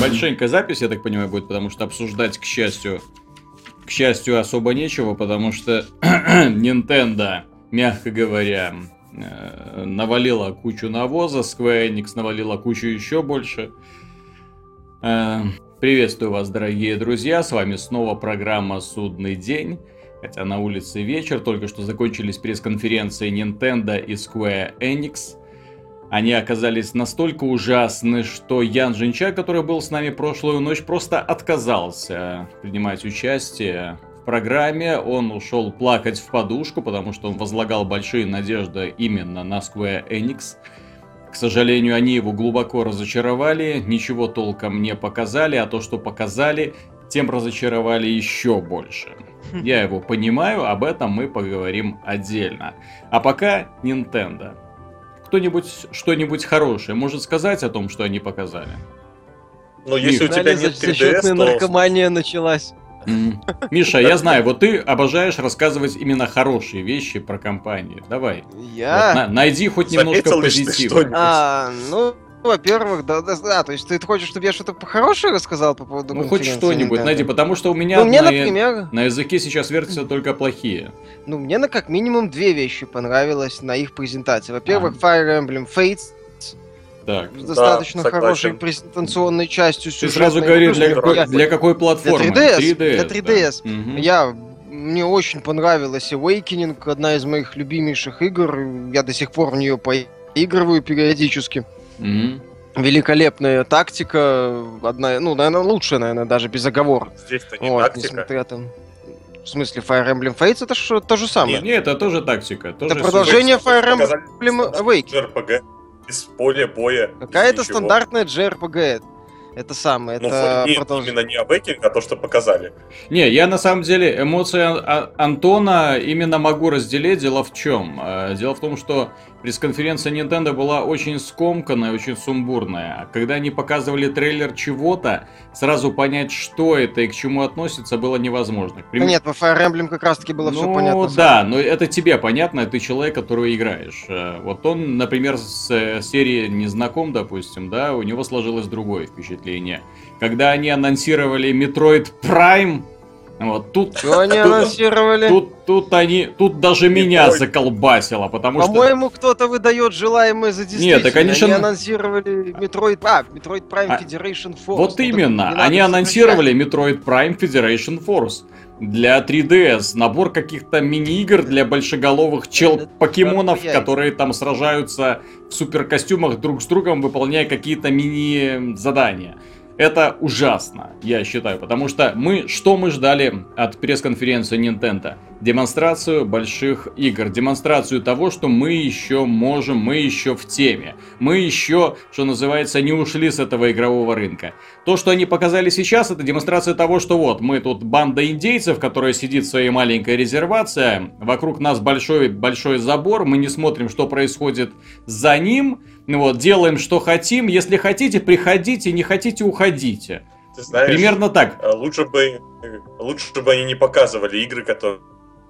Большенькая запись, я так понимаю, будет, потому что обсуждать, к счастью, к счастью, особо нечего, потому что Nintendo, мягко говоря, э, навалила кучу навоза, Square Enix навалила кучу еще больше. Э, приветствую вас, дорогие друзья, с вами снова программа «Судный день». Хотя на улице вечер, только что закончились пресс-конференции Nintendo и Square Enix. Они оказались настолько ужасны, что Ян Жинча, который был с нами прошлую ночь, просто отказался принимать участие в программе. Он ушел плакать в подушку, потому что он возлагал большие надежды именно на Square Enix. К сожалению, они его глубоко разочаровали, ничего толком не показали, а то, что показали, тем разочаровали еще больше. Я его понимаю, об этом мы поговорим отдельно. А пока Nintendo. Кто-нибудь что-нибудь хорошее может сказать о том, что они показали? Ну, если Миш, у тебя нет 3DS, то... наркомания началась. Миша, я знаю, вот ты обожаешь рассказывать именно хорошие вещи про компании. Давай. Я? Вот, на- найди хоть немножко Заметил позитива. А, ну, во-первых, да, да, да, то есть ты хочешь, чтобы я что-то хорошее рассказал по поводу Ну, хоть что-нибудь Nintendo? найди, потому что у меня Ну, мне, на, например, на языке сейчас вертятся только плохие. ну, мне на как минимум две вещи понравилось на их презентации. Во-первых, Fire Emblem Fates Так. с достаточно согласен. хорошей презентационной частью Ты сюжетной. сразу говоришь, для какой, для какой платформы? 3DS, 3DS. для да. 3DS. Мгм. Я мне очень понравилась Awakening, одна из моих любимейших игр. Я до сих пор в нее поигрываю периодически. Мгм. Великолепная тактика, одна, ну, наверное, лучшая, наверное, даже без оговоров. Здесь-то не Вот, тактика. несмотря там... В смысле, Fire Emblem Fates это что, то же самое. Не, это тоже тактика. Тоже Это продолжение Fire Emblem Awakening. JRPG без поля боя. Какая-то стандартная JRPG. Это самое, Ну, это нет, продолжение. именно не Awakening, а то, что показали. Не, я на самом деле эмоции Ан- Антона именно могу разделить. Дело в чем? Э, Дело в том, что пресс-конференция Nintendo была очень скомканная, очень сумбурная. Когда они показывали трейлер чего-то, сразу понять, что это и к чему относится, было невозможно. Примеру- нет, по Fire Emblem как раз таки было ну, все понятно. да, но это тебе понятно, ты человек, который играешь. Э, Вот он, например, с э, серии не знаком, допустим, да, у него сложилось другое впечатление. Когда они анонсировали Metroid Prime, вот тут Что они Тут- анонсировали? Тут, тут они, тут даже меня Metroid. заколбасило, потому что... По-моему, кто-то выдает желаемое за действительное. Нет, они ж Они ан- анонсировали Metroid... А, Metroid Prime А, Federation Force. Вот Ну, именно, не они анонсировали Metroid Prime Federation Force для 3DS, набор каких-то мини-игр для большеголовых чел-покемонов, которые там сражаются в суперкостюмах друг с другом, выполняя какие-то мини-задания. Это ужасно, я считаю, потому что мы, что мы ждали от пресс-конференции Nintendo? Демонстрацию больших игр, демонстрацию того, что мы еще можем, мы еще в теме, мы еще, что называется, не ушли с этого игрового рынка. То, что они показали сейчас, это демонстрация того, что вот, мы тут банда индейцев, которая сидит в своей маленькой резервации, вокруг нас большой-большой забор, мы не смотрим, что происходит за ним, ну вот, делаем, что хотим, если хотите, приходите, не хотите, уходите. Ты знаешь, Примерно так. э, лучше бы, лучше бы они не показывали игры, которые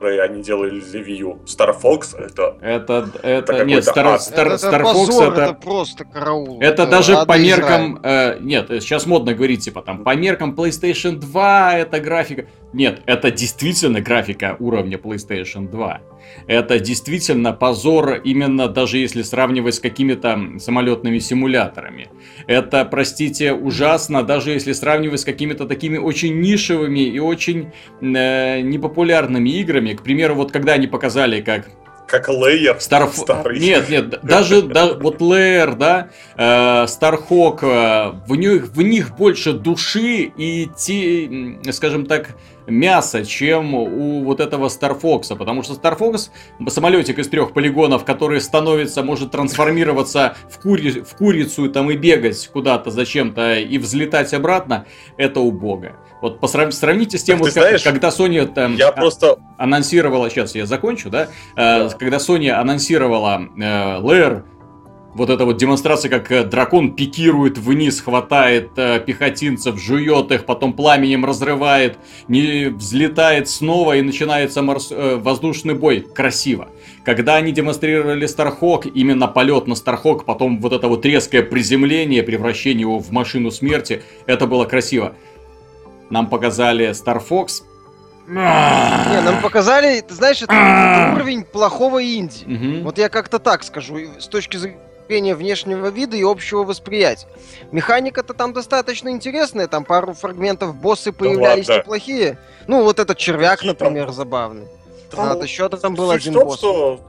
они делали для Wii U. Star Fox это... Это, это, Это нет, Star, ад. Star, это, Star Fox позор, это... это просто караул. Это даже ад по меркам... э, нет, сейчас модно говорить, типа, там, по меркам PlayStation 2 это графика... Нет, это действительно графика уровня PlayStation 2. Это действительно позор, именно даже если сравнивать с какими-то самолетными симуляторами. Это, простите, ужасно, даже если сравнивать с какими-то такими очень нишевыми и очень э, непопулярными играми. К примеру, вот когда они показали, как Как Lair Star F... старый. Нет, нет, даже да, вот Lair, да, э, Starhawk, э, в них, в них больше души и, те, скажем так, мяса, чем у вот этого Star Fox а. Потому что Star Fox, самолетик из трех полигонов, который становится, может трансформироваться в, кури... в курицу там, и бегать куда-то зачем-то и взлетать обратно, это убого. Вот посрав... сравните с тем, Так вот, как- знаешь, когда Sony там, Я а, просто... анонсировала, сейчас я закончу, да, Э, Да. когда Sony анонсировала э, Lair вот эта вот демонстрация, как э, дракон пикирует вниз, хватает э, пехотинцев, жует их, потом пламенем разрывает, не взлетает снова и начинается морс... э, воздушный бой. Красиво. Когда они демонстрировали Стархок, именно полет на Стархок, потом вот это вот резкое приземление, превращение его в машину смерти, это было красиво. Нам показали Star Fox. Не, нам показали, ты знаешь, это, это уровень плохого инди. Вот я как-то так скажу, с точки зрения внешнего вида и общего восприятия. Механика-то там достаточно интересная, там пару фрагментов боссы появлялись ладно. неплохие. Ну, вот этот червяк, например, забавный. Там А, счета там был один босс. что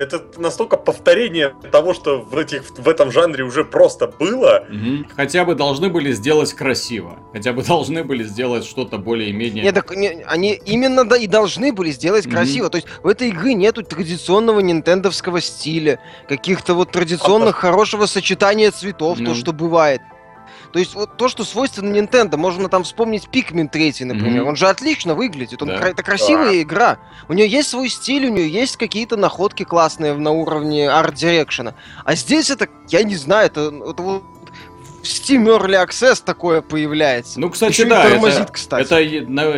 это настолько повторение того, что в, этих, в этом жанре уже просто было. Мгм. Хотя бы должны были сделать красиво. Хотя бы должны были сделать что-то более-менее... Не, так не- они именно да, и должны были сделать Мгм. красиво. То есть в этой игры нету традиционного нинтендовского стиля, каких-то вот традиционных хорошего сочетания цветов, Ну. то, что бывает. То есть вот то, что свойственно Nintendo, можно там вспомнить Pikmin 3, например. Мгм. Он же отлично выглядит, он Да. это красивая игра. У нее есть свой стиль, у нее есть какие-то находки классные на уровне арт-дирекшена. А здесь это, я не знаю, это, это вот в Steam Early Access такое появляется. Ну, кстати, Ещё и да, тормозит, это, кстати. это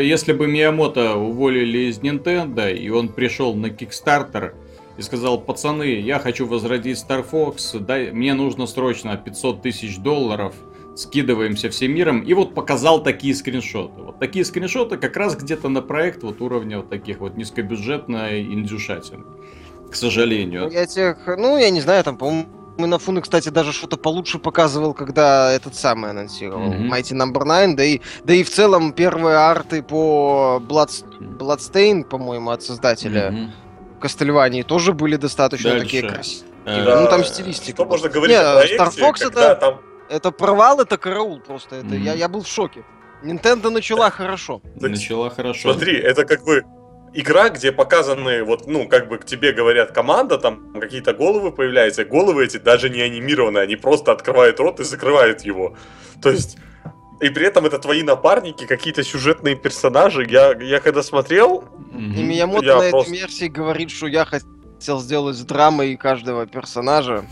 если бы Миямото уволили из Nintendo, и он пришел на Kickstarter и сказал, пацаны, я хочу возродить Star Fox, дай, мне нужно срочно 500 тысяч долларов, скидываемся всем миром, и вот показал такие скриншоты. Вот такие скриншоты как раз где-то на проект вот уровня вот таких вот низкобюджетной индюшатины. К Ну, сожалению. я тех, ну, я не знаю, там, по-моему, Нафуны, кстати, даже что-то получше показывал, когда этот самый анонсировал. Мгм. Mighty Number 9, да и, да и в целом первые арты по Blood, Bloodstain, по-моему, от создателя Мгм. Castlevania тоже были достаточно Дальше. такие красивые. Э, Да, ну, там стилистика Что можно говорить Не, о проекте, Star Fox когда это- там Это провал, это караул просто. Это, Мгм. я, я был в шоке. Nintendo начала хорошо. Начала хорошо. Смотри, это как бы игра, где показаны, вот, ну, как бы к тебе говорят команда, там какие-то головы появляются, головы эти даже не анимированы, они просто открывают рот и закрывают его. То есть, и при этом это твои напарники, какие-то сюжетные персонажи. Я, я когда смотрел, Мгм. И Миямото Я на просто- этой версии говорит, что я хотел сделать с драмой каждого персонажа.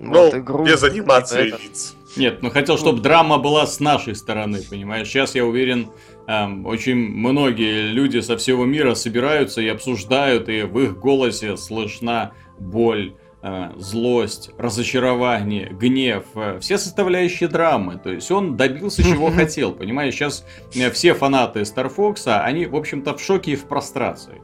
Ну, Вот, игру. без анимации Это- лиц. Нет, ну хотел, чтобы драма была с нашей стороны, понимаешь? Сейчас я уверен, эм, очень многие люди со всего мира собираются и обсуждают, и в их голосе слышна боль, э, злость, разочарование, гнев, э, все составляющие драмы. То есть он добился чего хотел, понимаешь? Сейчас э, все фанаты Star Fox, они, в общем-то, в шоке и в прострации.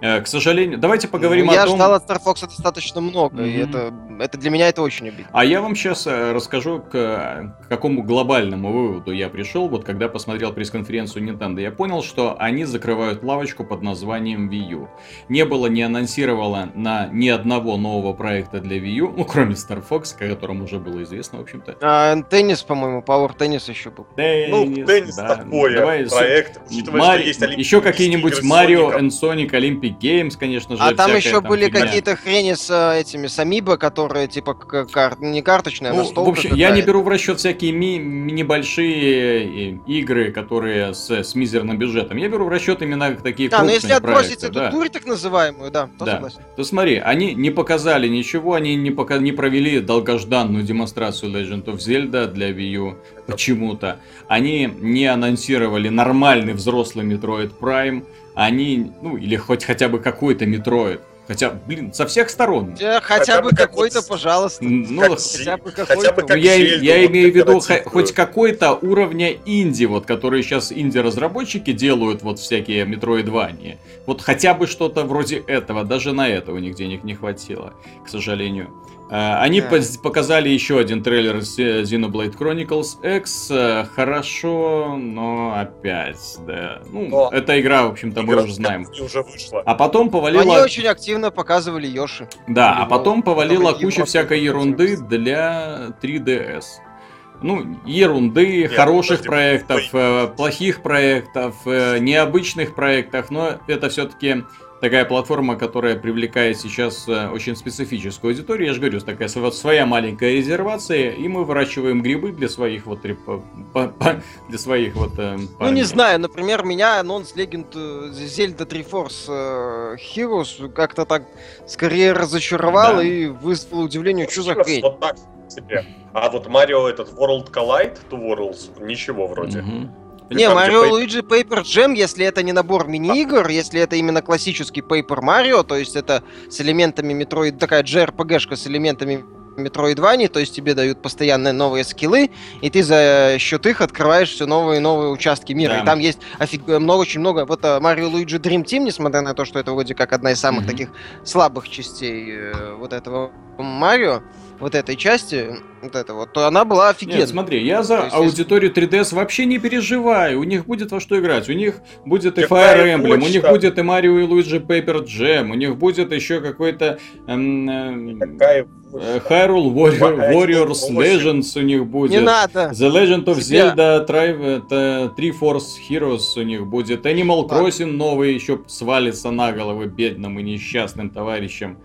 Э, К сожалению, давайте поговорим Ну, о я том... ждал от Star Fox достаточно много, и Мгм. это, это для меня это очень обидно. А я вам сейчас расскажу, к, к какому глобальному выводу я пришел, вот когда посмотрел пресс-конференцию Nintendo. Я понял, что они закрывают лавочку под названием Wii U. Не было, не анонсировало на ни одного нового проекта для Wii U, ну, кроме Star Fox, о котором уже было известно, в общем-то. А, теннис, по-моему, Power Tennis еще был. Ну, теннис да. такое Давай, проект, учитывая, Мари- что есть олимпийские еще какие-нибудь Марио and Sonic Olympic Games, конечно же. а там еще были фигня. какие-то хрени с э, этими с Амибо, которые типа кар- не карточные, а Ну, настолка в общем, я не беру в расчет всякие ми- небольшие э, игры, которые с, с мизерным бюджетом. Я беру в расчет именно такие А, ну крупные если отбросить проекты, эту да. дурь так называемую, да, то Да. согласен. То смотри, они не показали ничего, они не, пока, не провели долгожданную демонстрацию Legend of Zelda для Wii U почему-то. Они не анонсировали нормальный взрослый Metroid Prime. Они, ну, или хоть хотя бы какой-то Metroid. Хотя, блин, со всех сторон. Хотя, хотя Хотя бы как какой-то, вот- пожалуйста. Ну, Как хотя бы хотя бы какой-то. Ну, как я, Зельду, я вот имею в виду хоть какой-то уровня инди, вот, которые сейчас инди-разработчики делают, вот всякие метроидвания. Вот хотя бы что-то вроде этого, даже на это у них денег не хватило, к сожалению. А, Они Да. показали еще один трейлер э, Xenoblade Chronicles X. э, Хорошо, но опять, да. Ну, Но эта игра, в общем-то, мы уже знаем. уже вышла. А потом Они повалила... очень активно показывали Йоши. Да, а Или, потом повалила куча всякой ерунды для 3DS. Ну, ерунды, Нет, хороших подожди, проектов, э, плохих проектов, э, необычных проектов, но это все-таки такая платформа, которая привлекает сейчас э, очень специфическую аудиторию. Я же говорю, такая вот своя маленькая резервация, и мы выращиваем грибы для своих вот по- для своих вот. э, Ну, парней. не знаю, например, меня анонс Legend э, Zelda 3 Force э, Heroes как-то так скорее разочаровал Да. и вызвал удивление, что за хрень. Вот так себе. А вот Марио этот World Collide, Two Worlds, ничего вроде. Мгм. Не, Марио Луиджи Paper Jam, если это не набор мини-игр, если это именно классический Paper Mario, то есть это с элементами Metroid, такая JRPG-шка с элементами Metroidvania, то есть тебе дают постоянно новые скиллы, и ты за счет их открываешь все новые и новые участки мира. Да. И там есть офиг... много, очень много. Вот а, Mario Luigi Dream Team, несмотря на то, что это вроде как одна из самых Мгм. таких слабых частей э, вот этого Марио, вот этой части, вот это вот, то она была офигенная. Нет, смотри, я за есть, аудиторию 3DS вообще не переживаю. У них будет во что играть. У них будет и Fire Emblem, у них будет и Mario и Luigi Paper Jam, у них будет еще какой-то эм, эм, э, Hyrule Warrior- Warriors. Legends у них будет. Не надо! The Legend of Тебя. Zelda Tri- Three Force Heroes у них будет. Animal. Crossing новый еще свалится на головы бедным и несчастным товарищам.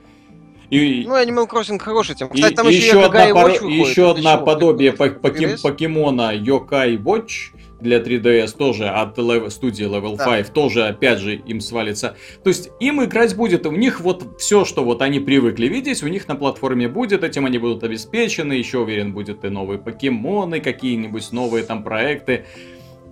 И, Ну, Animal Crossing хорошая тема. и- Кстати, там и еще, еще одна, выходит. еще Это одна подобие покем- 3DS? покемона Yokai Watch для 3DS тоже от лев- студии Level Да. 5 тоже опять же им свалится. То есть им играть будет, у них вот все, что вот они привыкли видеть, у них на платформе будет, этим они будут обеспечены, еще уверен будет и новые покемоны, какие-нибудь новые там проекты.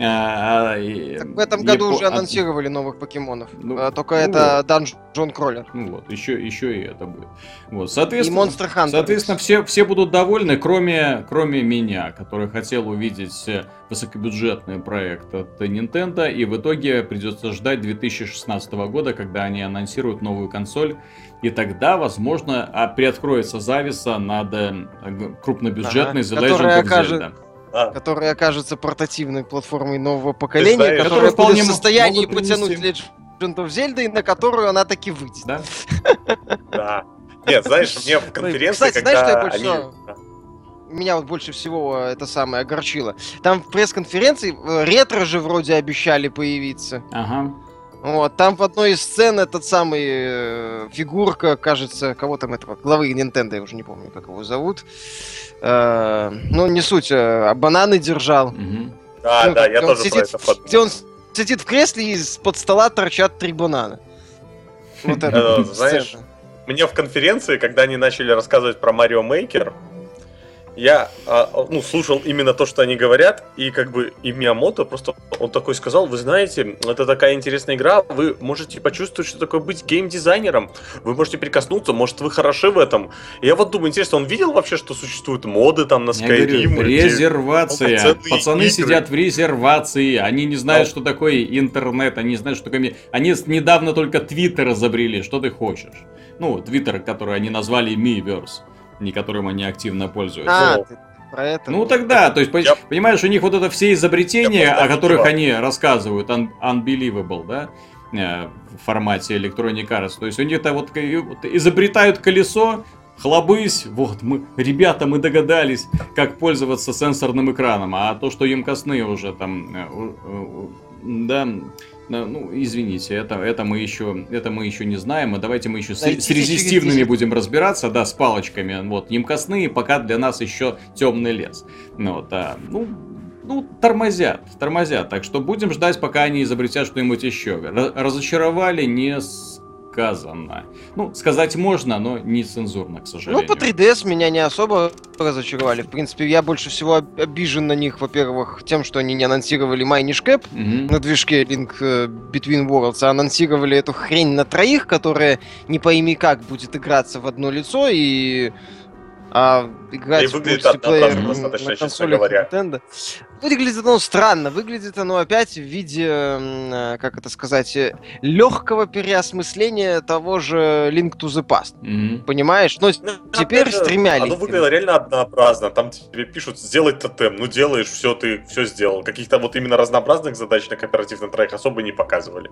А, и- Так в этом году Япо- уже а- анонсировали новых покемонов. Ну, А, только ну это Dungeon Crawler. Ну вот, еще, еще и это будет. Вот, И соответственно, Monster Hunter. Соответственно, все, все будут довольны, кроме, кроме меня, который хотел увидеть э, высокобюджетный проект от Nintendo, и в итоге придется ждать 2016 года, когда они анонсируют новую консоль, и тогда, возможно, а, приоткроется зависа над э, крупнобюджетной Ага, The Legend of окажет- А, который окажется портативной платформой нового поколения, знаешь, которая вполне в состоянии потянуть Legend of Zelda, и на которую она таки выйдет. Да? да. Нет, знаешь, мне в конференции, Кстати, знаешь, что я больше они... Меня вот больше всего э, это самое огорчило. Там в пресс-конференции э, ретро же вроде обещали появиться. Ага. Вот, там в одной из сцен этот самый э, фигурка, кажется, кого там этого, главы Nintendo, я уже не помню, как его зовут. Э, ну, не суть, э, а бананы держал. Да, Ну, да, я он тоже сидит про это подумал. Где он сидит в кресле, и из-под стола торчат три банана. Вот Э, это знаешь, сцена. Мне в конференции, когда они начали рассказывать про Марио Мейкер, я а, ну, слушал именно то, что они говорят, и как бы и Миямото просто он такой сказал, вы знаете, это такая интересная игра, вы можете почувствовать, что такое быть геймдизайнером, вы можете прикоснуться, может вы хороши в этом. И я вот думаю, интересно, он видел вообще, что существуют моды там на Skyrim? резервация. Пацаны игры. сидят в резервации. Они не знают, Да. что такое интернет. Они не знают, что такое... Они недавно только Твиттер изобрели. Что ты хочешь? Ну, Твиттер, который они назвали Miiverse, не которым они активно пользуются. А, Ну, ты про это. Ну тогда, то есть, Я- понимаешь, у них вот это все изобретения, Я о которых они рассказывают, un- unbelievable, да, э, в формате Electronic Arts. То есть у них это вот, вот изобретают колесо, хлобысь, вот мы, ребята, мы догадались, как пользоваться сенсорным экраном, а то, что емкостные уже там, э, да, ну, извините, это, это, мы еще, это мы еще не знаем, а давайте мы еще с, с резистивными 10. будем разбираться, да, с палочками, вот, емкостные пока для нас еще темный лес. Ну, вот, а, ну, ну, тормозят, тормозят, так что будем ждать, пока они изобретят что-нибудь еще. Ра- разочаровали не сказано. Ну, сказать можно, но не цензурно, к Ну, сожалению. по 3DS меня не особо разочаровали. В принципе, я больше всего об- обижен на них, во-первых, тем, что они не анонсировали Minish Cap Мгм. на движке Link э, Between Worlds, а анонсировали эту хрень на троих, которая не пойми как будет играться в одно лицо и а, играть И в выглядит мультиплеер однообразно на достаточно, честно консолях говоря. Nintendo. Выглядит оно странно, выглядит оно опять в виде, э, как это сказать, легкого переосмысления того же Link to the Past. Мгм. Понимаешь? Но Ну, теперь с же, тремя Оно линками. выглядело реально однообразно. Там тебе пишут сделать тотем. Ну делаешь, все, ты все сделал. Каких-то вот именно разнообразных задач на кооперативном троих особо не показывали.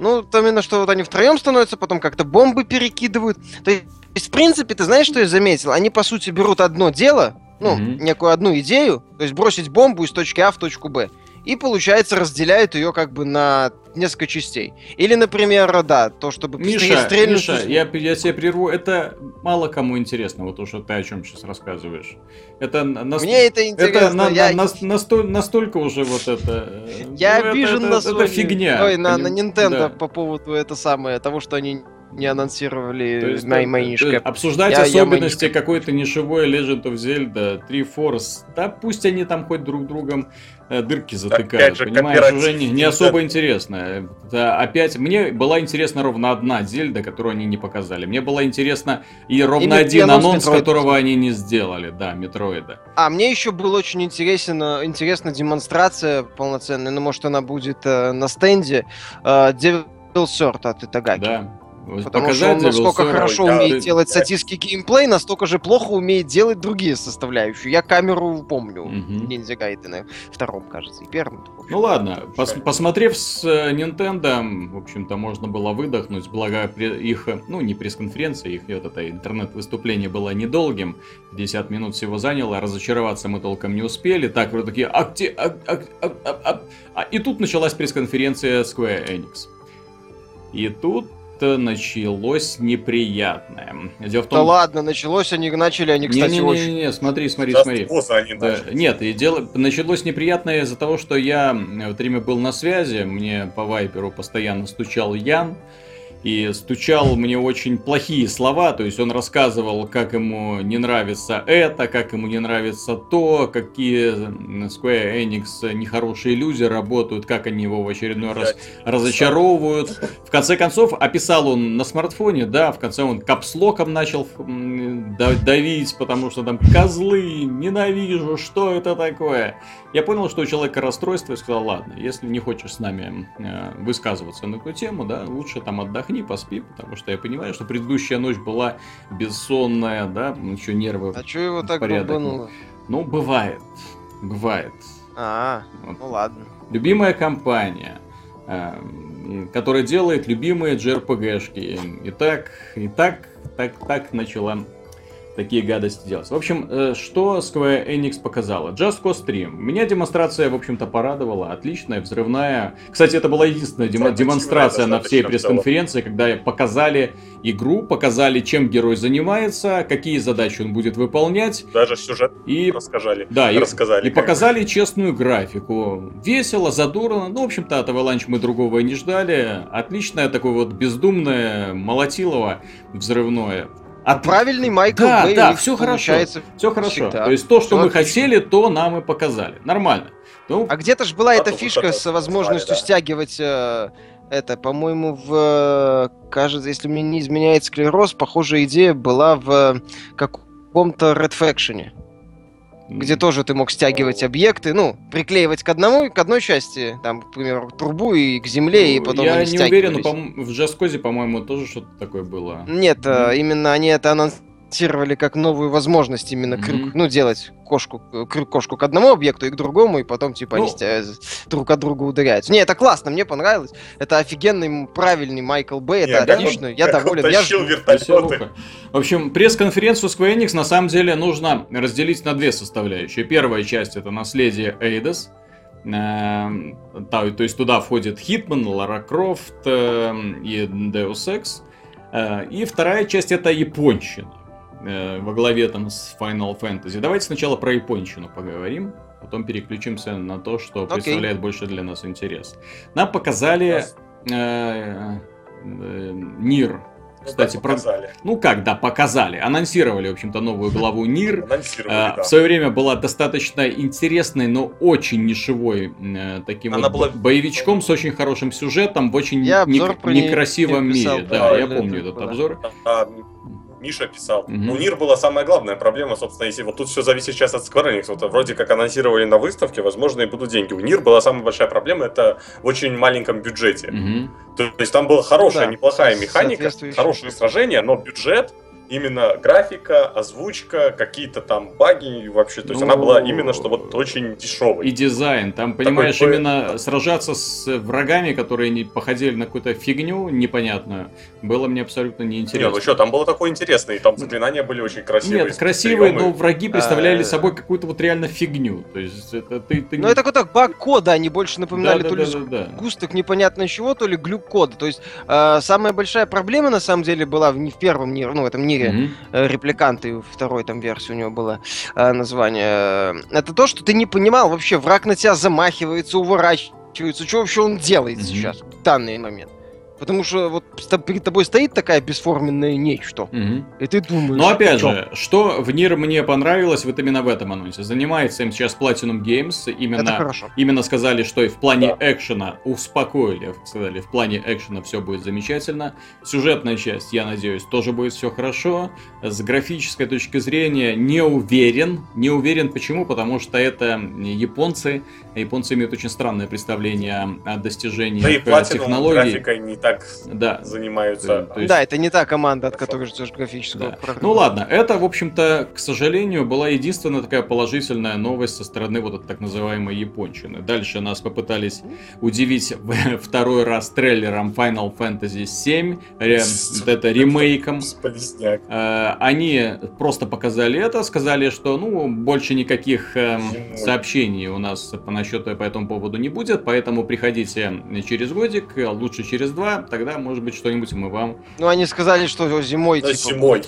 Ну, там именно, что вот они втроем становятся, потом как-то бомбы перекидывают. То есть, в принципе, ты знаешь, что я заметил? Они, по сути, берут одно дело, ну, Мгм. некую одну идею, то есть бросить бомбу из точки А в точку Б. и, получается, разделяют ее как бы на несколько частей. Или, например, да, то, чтобы Миша, стрельнуть... Миша, я, я тебя прерву. Это мало кому интересно, вот то, что ты о чем сейчас рассказываешь. Это на, Мне это интересно. Это на, я... на, на, настоль, настолько уже вот это... Я ну, обижен это, на Sony. это фигня. Ой, на, на Nintendo да. по поводу это самое, того, что они не То анонсировали есть, то есть обсуждать Я- особенности какой-то нишевой Legend of Zelda 3 Force, да пусть они там хоть друг другом э, дырки затыкают, же, понимаешь, уже не, не особо интересно. Это опять, мне была интересна ровно одна Зельда, которую они не показали. Мне было интересно и ровно Именно один анонс анонс, Metroid. которого они не сделали, да, Метроида. А, мне еще был очень интересен, э, интересна демонстрация полноценная, ну, может, она будет э, на стенде, э, Devil Sword от Итагаки. Да. Потому что он насколько хорошо да, умеет ты- делать сатирский геймплей, настолько же плохо умеет делать другие составляющие. Я камеру помню в Ниндзя Гайдене втором, кажется, и первом. Ну ладно, пос- посмотрев с э, Nintendo, в общем-то, можно было выдохнуть, благо их, э, ну, не пресс-конференция, их вот это интернет-выступление было недолгим, 50 минут всего заняло, разочароваться мы толком не успели, так вот такие, а где, а- а- а- а- а- а?» и тут началась пресс-конференция Square Enix. И тут началось неприятное. Дело в Да том... ладно, началось они, начали они, кстати, очень... Не-не-не, смотри, смотри, Just смотри. Они Да, нет, и дело началось неприятное из-за того, что я в это время был на связи, мне по вайперу постоянно стучал Ян, и стучал мне очень плохие слова, то есть он рассказывал, как ему не нравится это, как ему не нравится то, какие Square Enix нехорошие люди работают, как они его в очередной раз разочаровывают. В конце концов, описал он на смартфоне, да, в конце он капслоком начал давить, потому что там козлы, ненавижу, что это такое. Я понял, что у человека расстройство и сказал, ладно, если не хочешь с нами э, высказываться на эту тему, да, лучше там отдохни, поспи, потому что я понимаю, что предыдущая ночь была бессонная, да, еще нервы. А чё его так порядок. долбануло? Ну, бывает, бывает. А, Вот ну ладно. любимая компания, э, которая делает любимые JRPG-шки. И так, и так, так, так начала такие гадости делать. В общем, э, что Square Enix показала? Just Cause 3. Меня демонстрация, в общем-то, порадовала. Отличная, взрывная. Кстати, это была единственная Самое демонстрация на всей пресс-конференции, когда показали игру, показали, чем герой занимается, какие задачи он будет выполнять. Даже сюжет И рассказали. да, и, рассказали. и показали честную графику. Весело, задорно. Ну, в общем-то, от Avalanche мы другого и не ждали. Отличное такое вот бездумное, молотилово взрывное. От... Правильный Майкл Да, Бэй да, всё хорошо. получается Все хорошо. всегда. То есть то, что Всё мы отлично. хотели, то нам и показали. Нормально. Ну, А где-то же была А эта фишка с возможностью да. стягивать э, это, по-моему, в, э, кажется, если мне не изменяет склероз, похожая идея была в э, каком-то Red Faction, где тоже ты мог стягивать объекты, ну, приклеивать к одному, к одной части, там, к примеру, трубу и к земле, и ну, потом Я не уверен, но по-мо- в Джаскозе, по-моему, тоже что-то такое было. Нет, э, именно они это анонсировали как новую возможность именно крюк, Мгм. ну, делать кошку, э, крюк кошку к одному объекту и к другому, и потом, типа, они Ну. стя- друг от друга ударяются. Не, это классно, мне понравилось. Это офигенный, правильный Майкл Бэй, Не, это как отлично, он- я доволен. Я тащил жду. вертолеты. В общем, пресс-конференцию Square Enix на самом деле нужно разделить на две составляющие. Первая часть это наследие Эйдос. Эм, та- То есть туда входит Хитман, Лара Крофт эм, и Deus Ex. Э, И вторая часть это японщина. Э, Во главе там с Final Fantasy. Давайте сначала про японщину поговорим. Потом переключимся на то, что Окей. представляет больше для нас интерес. Нам показали э, э, Нир. Ну, Кстати, про- показали. ну как, да, показали. Анонсировали, в общем-то, новую главу Нир. Анонсировали, А, да. В свое время была достаточно интересной, но очень нишевой э, таким Она вот была- бо- боевичком с очень хорошим сюжетом в очень Я не- про некрасивом писал, мире. да, Да, я помню этот обзор. Миша писал. Мгм. У Нир была самая главная проблема, собственно, если вот тут все зависит сейчас от Square Enix. Вот вроде как анонсировали на выставке, возможно, и будут деньги. У Нир была самая большая проблема, это в очень маленьком бюджете. Мгм. То есть там была хорошая, Да, неплохая механика, хорошие сражения, но бюджет именно графика, озвучка, какие-то там баги и вообще. То есть Ну, она была именно что вот очень дешевой. И дизайн. Там, понимаешь, Такой- именно сражаться с врагами, которые не походили на какую-то фигню непонятную, было мне абсолютно Не, неинтересно. ну что, там было такое интересное, и там заклинания были очень красивые. Нет, красивые, приемы. но враги представляли А, собой какую-то вот реально фигню. То есть это ты... ты Ну это какой-то баг кода, они больше напоминали Да, то да, ли да, да, да. густок непонятно чего, то ли глюк кода. То есть э, самая большая проблема на самом деле была в, не в первом мире, ну в этом мире э, репликанты, второй там версии у него было э, название. э, Это то, что ты не понимал вообще, враг на тебя замахивается, уворачивается, что вообще он делает Мгм. сейчас, в данный момент. Потому что вот перед тобой стоит такая бесформенная нечто, Мгм. и ты думаешь... Но опять «Чё?» же, что в Нир мне понравилось вот именно в этом анонсе. Занимается им сейчас Platinum Games, именно хорошо. Именно сказали, что и в плане Да. экшена успокоили, сказали, в плане экшена все будет замечательно. Сюжетная часть, я надеюсь, тоже будет все хорошо. С графической точки зрения не уверен. Не уверен почему? Потому что это японцы. Японцы имеют очень странное представление о достижениях Да и э, Platinum технологий. графикой не так Да. занимаются. То есть- Да, это не та команда, от которой ждешь графического Да. Ну ладно, это, в общем-то, к сожалению, была единственная такая положительная новость со стороны вот этой так называемой япончины. Дальше нас попытались удивить в- второй раз трейлером Final Fantasy VII, ре- это ремейком. Э, Они просто показали это, сказали, что ну больше никаких эм, сообщений у нас по насчету по этому поводу не будет, поэтому приходите через годик, э, лучше через два, тогда может быть что-нибудь мы вам Ну они сказали, что зимой, Да, типа... зимой.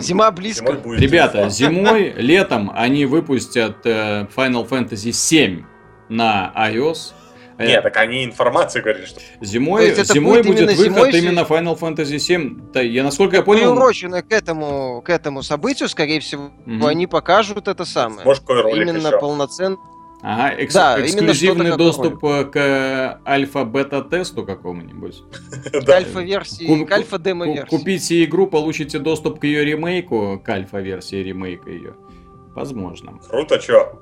Зима близко. Зимой будет Ребята, зимой, летом они выпустят э, Final Fantasy VII на iOS. Э, Нет, так они информации говорили, что Зимой, это зимой будет будет именно выход зимой именно Final Fantasy VII. Да, я насколько я понял, Приурочено к этому, к этому событию, скорее всего, Мгм. они покажут это самое. может какой ролик Именно еще. полноценный. Ага, экс- Да, эксклюзивный доступ э, к альфа-бета-тесту какому-нибудь. К альфа-версии, к альфа-демо-версии. Ку- Купите игру, получите доступ к ее ремейку, к альфа-версии ремейка ее. Возможно. Круто, чё?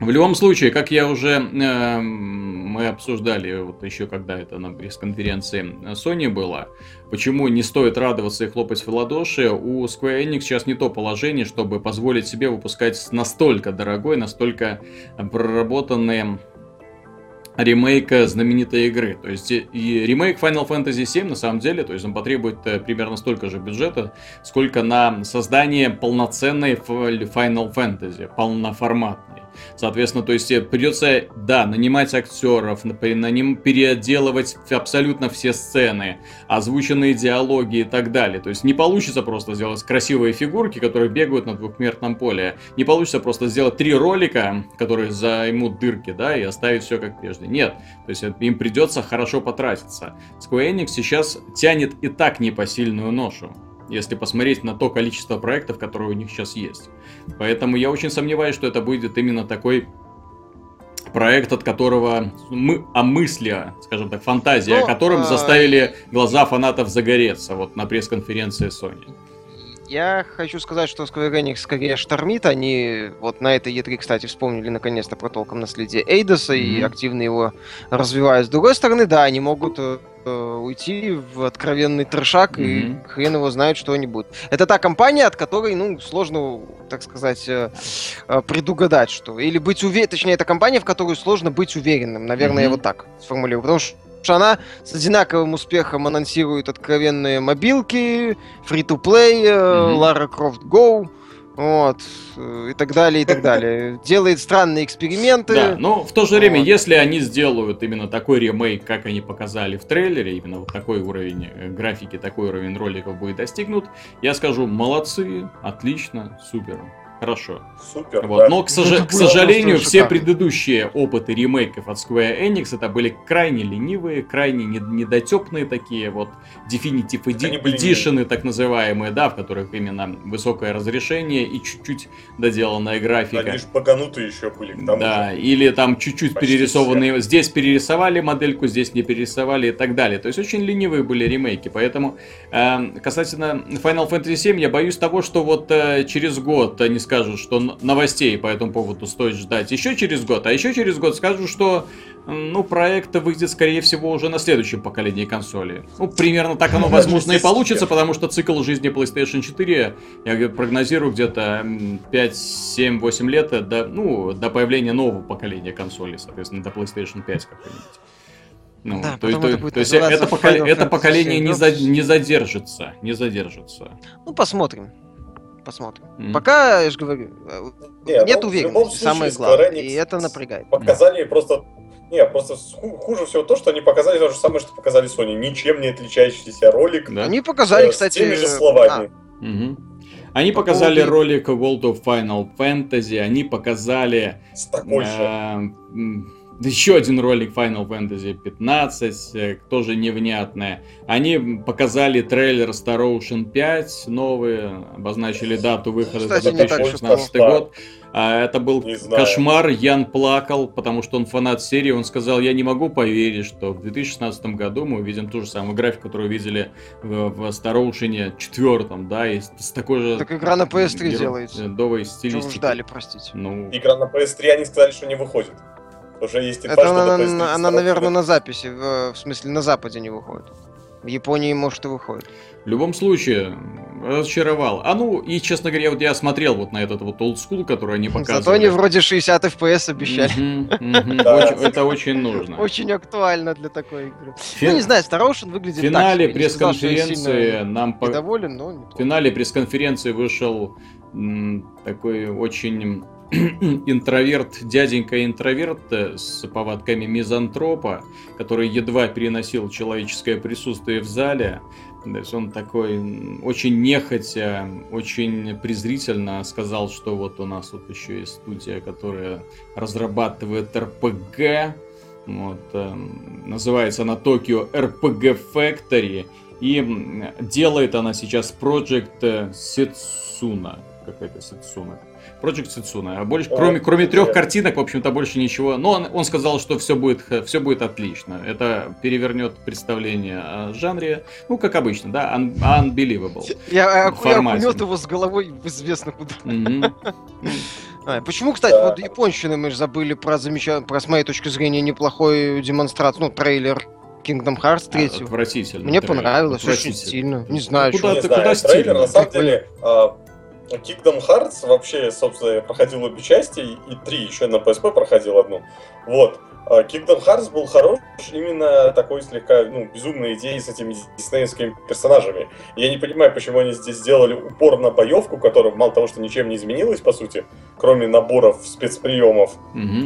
В любом случае, как я уже эм, мы обсуждали, вот еще когда это на пресс-конференции Sony было, почему не стоит радоваться и хлопать в ладоши, у Square Enix сейчас не то положение, чтобы позволить себе выпускать настолько дорогой, настолько проработанный ремейк э, знаменитой игры. То есть и- ремейк Final Fantasy VII на самом деле, то есть он потребует э, примерно столько же бюджета, сколько на создание полноценной Final Fantasy, полноформатной. Соответственно, то есть э, придется, да, нанимать актеров, на ним переделывать абсолютно все сцены, озвученные диалоги и так далее. То есть не получится просто сделать красивые фигурки, которые бегают на двухмерном поле. Не получится просто сделать три ролика, которые займут дырки, да, и оставить все как прежде. Нет, то есть им придется хорошо потратиться. Square Enix сейчас тянет и так непосильную ношу если посмотреть на то количество проектов, которые у них сейчас есть. Поэтому я очень сомневаюсь, что это будет именно такой проект, от которого мы, о мысли, скажем так, фантазии, Ну, о котором а, заставили глаза фанатов загореться вот на пресс-конференции Sony. Я хочу сказать, что Square Enix скорее штормит. Они вот на этой E3, кстати, вспомнили наконец-то про толком наследие Эйдоса и Мгм. активно его развивают. С другой стороны, да, они могут э, э, уйти в откровенный трешак, и Мгм. хрен его знает, что они будут. Это та компания, от которой, ну, сложно, так сказать, э, предугадать, что... Или быть уверенным, точнее, это компания, в которую сложно быть уверенным. Наверное, я Мгм. вот так сформулирую. Потому что что она с одинаковым успехом анонсирует откровенные мобилки, фри-то-плей. Lara Croft Go, вот, э, и так далее, и так далее. Делает странные эксперименты. Да, но в то же время, Вот. если они сделают именно такой ремейк, как они показали в трейлере, именно вот такой уровень э, графики, такой уровень роликов будет достигнут, я скажу, молодцы, отлично, супер, хорошо. Супер, Вот. да. Но, к, это к сожалению, все шикарно. предыдущие опыты ремейков от Square Enix это были крайне ленивые, крайне не- недотепные такие вот Definitive Edi- Edition, так называемые, да, в которых именно высокое разрешение и чуть-чуть доделанная графика. Они ж баганутые еще были к тому Да, же. или там чуть-чуть Почти перерисованные. Здесь перерисовали модельку, здесь не перерисовали и так далее. То есть очень ленивые были ремейки. Поэтому э, касательно Final Fantasy VII, я боюсь того, что вот э, через год они скажут, что новостей по этому поводу стоит ждать еще через год, а еще через год скажут, что ну, проект выйдет, скорее всего, уже на следующем поколении консолей. Ну, примерно так оно, Ну, возможно, и получится, потому что цикл жизни PlayStation 4, я прогнозирую где-то м, 5, 7, 8 лет до, ну, до появления нового поколения консолей, соответственно, до PlayStation 5 как-нибудь. Ну, Да, то, есть- то- это то есть это, это поколение не, 7. за- не задержится, не задержится. Ну, посмотрим. Посмотрим. М. Пока, я же говорю, э, Не, нет ну, уверенности, случае, самое главное. И это напрягает. Показали просто... Не, просто ху- хуже всего то, что они показали то же самое, что показали Sony. Ничем не отличающийся ролик. Да? Они показали, э, кстати... С теми же словами. Мгм. Они показали поводу- ролик World of Final Fantasy, они показали С такой же. э, м, еще один ролик Final Fantasy 15, э, тоже невнятное. Они показали трейлер Star Ocean 5 новый, обозначили дату выхода Кстати, за не так, 2016 что- год. А это был кошмар, Ян плакал, потому что он фанат серии, он сказал, я не могу поверить, что в 2016 году мы увидим ту же самую графику, которую видели в, в Star Ocean 4, да, и с, с такой же... Так игра на PS3 геро- делается. Новой Чего вы стилистикой. ждали, простите? Ну, Игра на PS3, они сказали, что не выходит. Уже есть инфа, Это что она, на PS3 на- она, Ocean наверное, на записи, в, в смысле, на Западе не выходит. В Японии, может, и выходит. в любом случае, разочаровал. А ну, и, честно говоря, вот я смотрел вот на этот вот old school, который они показывали. Зато они вроде 60 FPS обещали. Это очень нужно. Очень актуально для такой игры. Фи- Ну, не знаю, Star Ocean выглядит В так финале пресс-конференции нам недоволен, но В финале пресс-конференции вышел такой очень интроверт, дяденька интроверт э, с повадками мизантропа, который едва переносил человеческое присутствие в зале. То есть он такой очень нехотя, очень презрительно сказал, что вот у нас вот еще есть студия, которая разрабатывает РПГ. Вот, эм, называется она Tokyo RPG Factory. И делает она сейчас Project э, Setsuna. Какая-то Сетсуна. Project Setsuna. А больше, О, кроме, кроме трех интересно. картинок, в общем-то, больше ничего. Но он, он сказал, что все будет, все будет отлично. Это перевернет представление о жанре. Ну, как обычно, да, un- unbelievable. Я, я, окунет его с головой в известно куда. А, почему, кстати, Да. вот японщины мы же забыли про замечательный, про, с моей точки зрения, неплохой демонстрацию, ну, трейлер Kingdom Hearts 3. Отвратительно. Мне трейлер, понравилось, очень стильно. Не знаю, Куда что. Ты- знаю, куда трейлер, стильно? на самом деле, а, Kingdom Hearts вообще, собственно, я проходил обе части, и три еще на PSP проходил одну. Вот. А Kingdom Hearts был хорош именно такой слегка, ну, безумной идеей с этими диснеевскими персонажами. Я не понимаю, почему они здесь сделали упор на боевку, которая мало того, что ничем не изменилась, по сути, кроме наборов спецприемов,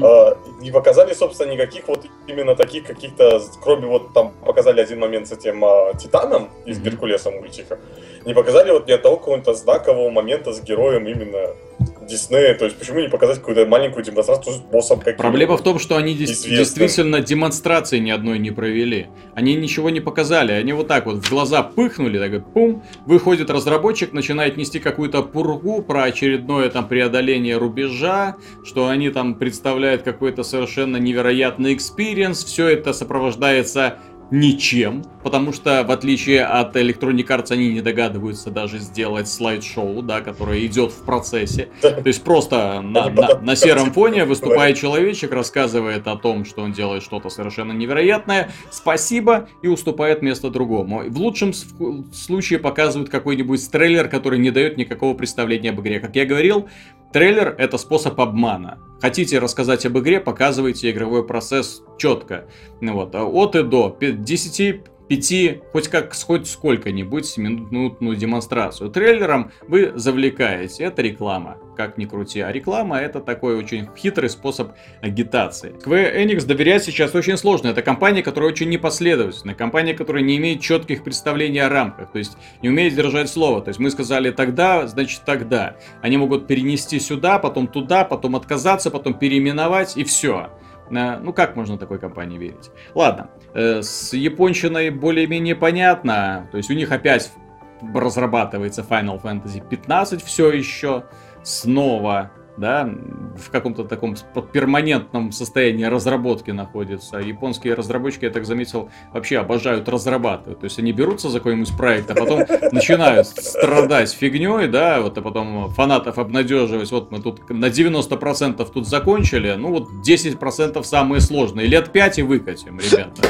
а, не показали, собственно, никаких вот именно таких каких-то, кроме вот там показали один момент с этим а, Титаном из Мгм. Геркулеса мультика, не показали вот ни одного какого-то знакового момента с героем именно Диснея, то есть почему не показать какую-то маленькую демонстрацию с боссом каким Проблема в том, что они Известным. действительно демонстрации ни одной не провели. Они ничего не показали. Они вот так вот в глаза пыхнули, так пум, выходит разработчик, начинает нести какую-то пургу про очередное там преодоление рубежа, что они там представляют какой-то совершенно невероятный experience. Все это сопровождается ничем, потому что в отличие от Electronic Arts они не догадываются даже сделать слайд-шоу, да, которое идет в процессе. То есть просто на, на- на сером фоне выступает человечек, рассказывает о том, что он делает что-то совершенно невероятное, спасибо, и уступает место другому. В лучшем случае показывают какой-нибудь трейлер, который не дает никакого представления об игре. Как я говорил, трейлер это способ обмана. Хотите рассказать об игре, показывайте игровой процесс четко. Вот, а от и до. Пи- 10 5, хоть как хоть сколько-нибудь минутную демонстрацию. Трейлером вы завлекаете. Это реклама, как ни крути. А реклама это такой очень хитрый способ агитации. Square Enix доверять сейчас очень сложно. Это компания, которая очень непоследовательная. Компания, которая не имеет четких представлений о рамках. То есть не умеет держать слово. То есть мы сказали тогда, значит тогда. Они могут перенести сюда, потом туда, потом отказаться, потом переименовать и все. Ну как можно такой компании верить? Ладно, э, с японщиной более-менее понятно. То есть у них опять разрабатывается Final Fantasy 15 все еще. Снова, да, в каком-то таком перманентном состоянии разработки находится. Японские разработчики, я так заметил, вообще обожают разрабатывать. То есть они берутся за какой-нибудь проект, а потом начинают страдать фигней, да, вот, а потом фанатов обнадеживать. Вот мы тут на 90% тут закончили, ну вот 10% самые сложные. Лет 5 и выкатим, ребята.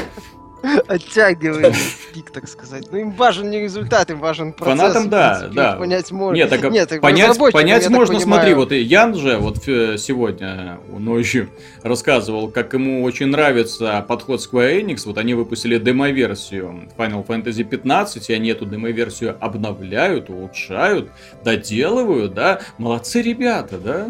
Оттягиваем пик, так сказать. Ну, им важен не результат, им важен процесс. Фанатам, да, да. Понять можно. Нет, так, Нет, так понять, понять можно, смотри, вот и Ян же вот э, сегодня ночью рассказывал, как ему очень нравится подход Square Enix. Вот они выпустили демо-версию Final Fantasy 15, и они эту демо-версию обновляют, улучшают, доделывают, да. Молодцы ребята, да.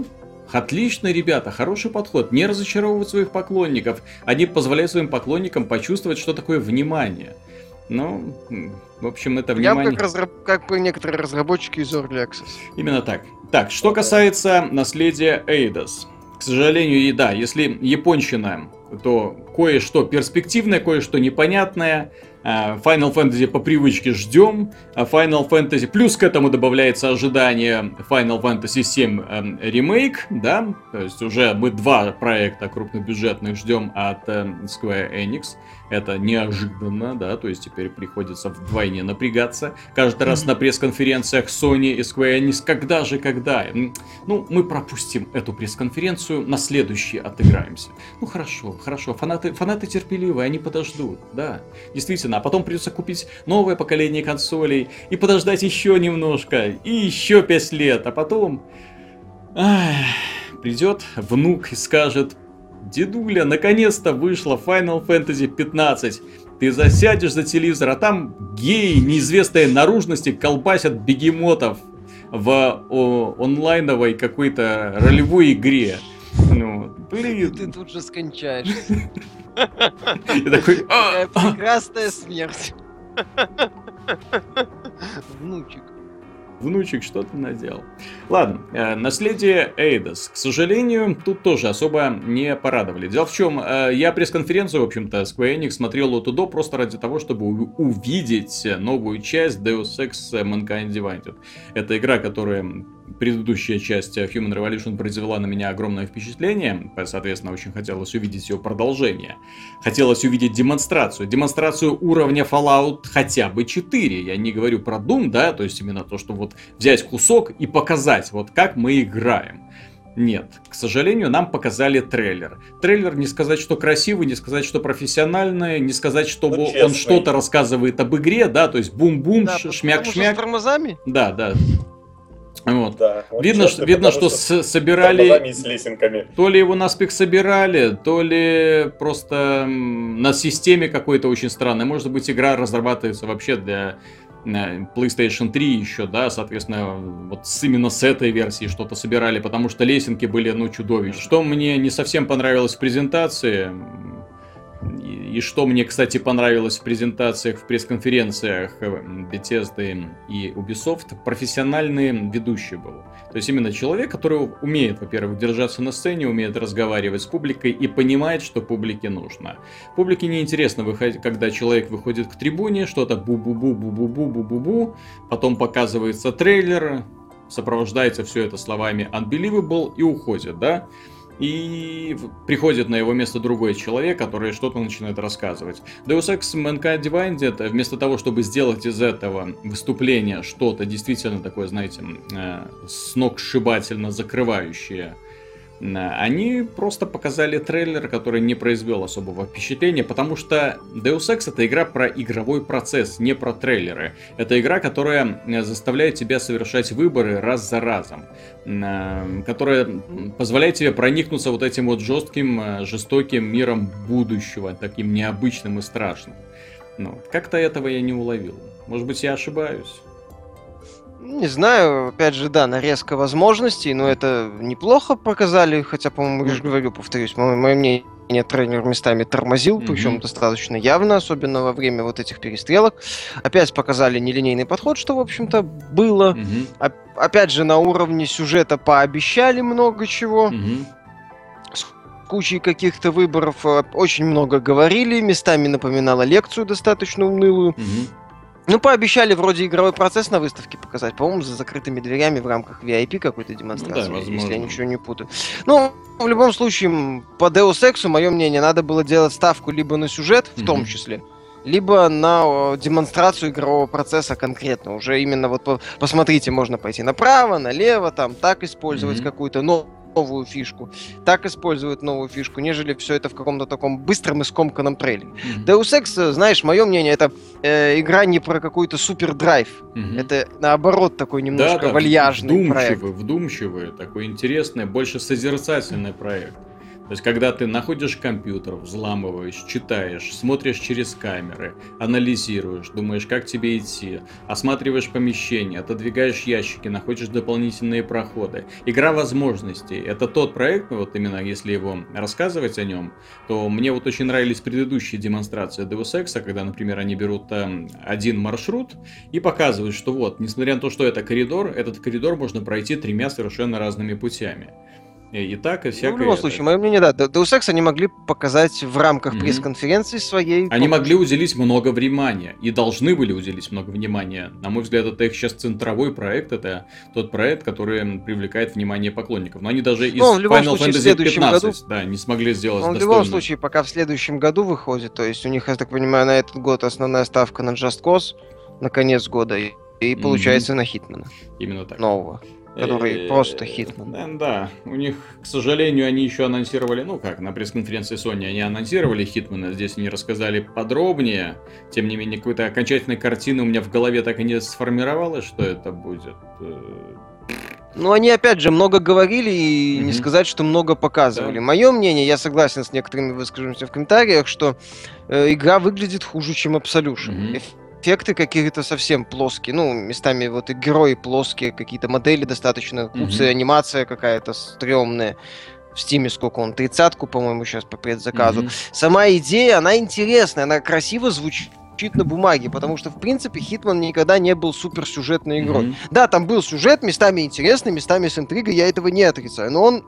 Отлично, ребята, хороший подход. Не разочаровывать своих поклонников. Они позволяют своим поклонникам почувствовать, что такое внимание. Ну, в общем, это внимание... Я как, разраб... как некоторые разработчики из Early Access. Именно так. Так, что касается наследия Эйдос. К сожалению, и да, если японщина, то кое-что перспективное, кое-что непонятное. А, Final Fantasy по привычке ждем. А Final Fantasy... Плюс к этому добавляется ожидание Final Fantasy 7 эм, ремейк, да? То есть уже мы два проекта крупнобюджетных ждем от э, Square Enix. Это неожиданно, да, то есть теперь приходится вдвойне напрягаться. Каждый mm-hmm. раз на пресс-конференциях Sony и Square Enix, когда же, когда? Ну, мы пропустим эту пресс-конференцию, на следующий отыграемся. Ну, хорошо, хорошо, фанаты, фанаты терпеливые, они подождут, да. Действительно, а потом придется купить новое поколение консолей и подождать еще немножко, и еще пять лет, а потом... Ах, придет внук и скажет, Дедуля, наконец-то вышла Final Fantasy 15. Ты засядешь за телевизор, а там геи неизвестной наружности колбасят бегемотов в о, онлайновой какой-то ролевой игре. Ну, блин. Ты тут же скончаешься. Я такой... «А, а». Прекрасная смерть. Внучек внучек что-то наделал. Ладно, э, наследие Эйдос. К сожалению, тут тоже особо не порадовали. Дело в чем, э, я пресс-конференцию, в общем-то, Square Enix смотрел от до просто ради того, чтобы увидеть новую часть Deus Ex Mankind Divided. Это игра, которая предыдущая часть Human Revolution произвела на меня огромное впечатление, соответственно, очень хотелось увидеть ее продолжение. Хотелось увидеть демонстрацию. Демонстрацию уровня Fallout хотя бы 4. Я не говорю про Doom, да, то есть именно то, что вот взять кусок и показать, вот как мы играем. Нет, к сожалению, нам показали трейлер. Трейлер не сказать, что красивый, не сказать, что профессиональный, не сказать, что ну, он что-то рассказывает об игре, да, то есть бум-бум, да, шмяк-шмяк. С тормозами? Да, да. Вот. Да, видно, что, видно, что, что собирали... С лесенками. То ли его наспех собирали, то ли просто на системе какой-то очень странной. Может быть, игра разрабатывается вообще для э, PlayStation 3 еще, да, соответственно, вот с, именно с этой версии что-то собирали, потому что лесенки были, ну, чудовищ. Что мне не совсем понравилось в презентации, и, что мне, кстати, понравилось в презентациях, в пресс-конференциях э, Bethesda и Ubisoft, профессиональный ведущий был. То есть именно человек, который умеет, во-первых, держаться на сцене, умеет разговаривать с публикой и понимает, что публике нужно. Публике неинтересно, выходить, когда человек выходит к трибуне, что-то бу-бу-бу-бу-бу-бу-бу-бу, потом показывается трейлер, сопровождается все это словами unbelievable и уходит, да? И приходит на его место другой человек, который что-то начинает рассказывать. Deus Ex Mankind Divided, вместо того, чтобы сделать из этого выступления что-то действительно такое, знаете, э, сногсшибательно закрывающее они просто показали трейлер, который не произвел особого впечатления, потому что Deus Ex это игра про игровой процесс, не про трейлеры. Это игра, которая э, заставляет тебя совершать выборы раз за разом, э, которая позволяет тебе проникнуться вот этим вот жестким, э, жестоким миром будущего, таким необычным и страшным. Ну, как-то этого я не уловил. Может быть, я ошибаюсь. Не знаю, опять же, да, нарезка возможностей, но это неплохо показали, хотя, по-моему, я же говорю, повторюсь, мое, мое мнение, тренер местами тормозил, mm-hmm. причем достаточно явно, особенно во время вот этих перестрелок. Опять показали нелинейный подход, что, в общем-то, было. Mm-hmm. О- опять же, на уровне сюжета пообещали много чего. Mm-hmm кучей каких-то выборов, э, очень много говорили, местами напоминала лекцию достаточно унылую. Угу. Ну, пообещали вроде игровой процесс на выставке показать, по-моему, за закрытыми дверями в рамках VIP какой-то демонстрации, Ну да, если я ничего не путаю. Ну, в любом случае, по Deus Ex, мое мнение, надо было делать ставку либо на сюжет, в том числе, либо на демонстрацию игрового процесса конкретно. Уже именно вот по- посмотрите, можно пойти направо, налево, там так использовать какую-то но- новую фишку, так использовать новую фишку, нежели все это в каком-то таком быстром и скомканном трейлере. Мгм. Deus Ex, э, знаешь, мое мнение, это э, игра не про какой-то супер драйв. Мгм. Это наоборот такой немножко Да, да, вальяжный проект. вдумчивый, вдумчивый, такой интересный, больше созерцательный проект. То есть, когда ты находишь компьютер, взламываешь, читаешь, смотришь через камеры, анализируешь, думаешь, как тебе идти, осматриваешь помещение, отодвигаешь ящики, находишь дополнительные проходы. Игра возможностей. Это тот проект, вот именно если его рассказывать о нем, то мне вот очень нравились предыдущие демонстрации Deus Ex, когда, например, они берут там один маршрут и показывают, что вот, несмотря на то, что это коридор, этот коридор можно пройти тремя совершенно разными путями. И, и так, и всякое. Ну, в любом это. случае, мое мнение, да, Deus Ex они могли показать в рамках Мгм. пресс-конференции своей. Они по- могли уделить много внимания и должны были уделить много внимания. На мой взгляд, это их сейчас центровой проект, это тот проект, который привлекает внимание поклонников. Но они даже из Ну, в любом Final случае, в Fantasy следующем 15 да, не смогли сделать Он в любом случае, пока в следующем году выходит, то есть у них, я так понимаю, на этот год основная ставка на Just Cause на конец года и, и получается на Хитмана Именно так. нового. Который Э, просто Hitman. Да, да, у них, к сожалению, они еще анонсировали, ну как, на пресс-конференции Sony они анонсировали Хитмана, здесь они рассказали подробнее. Тем не менее, какой-то окончательной картины у меня в голове так и не сформировалось, что это будет. Э, Ну, они, опять же, много говорили и не Мгм. сказать, что много показывали. Да. Мое мнение, я согласен с некоторыми выскажемся в комментариях, что э, игра выглядит хуже, чем Absolution. Мгм. Эффекты какие-то совсем плоские. Ну, местами вот и герои плоские, какие-то модели достаточно куцые, Мгм. анимация какая-то стрёмная. В Стиме сколько он? Тридцатку, по-моему, сейчас по предзаказу. мгм. Сама идея, она интересная, она красиво звучит на бумаге, потому что, в принципе, Хитман никогда не был суперсюжетной игрой. Мгм. Да, там был сюжет, местами интересный, местами с интригой, я этого не отрицаю, но он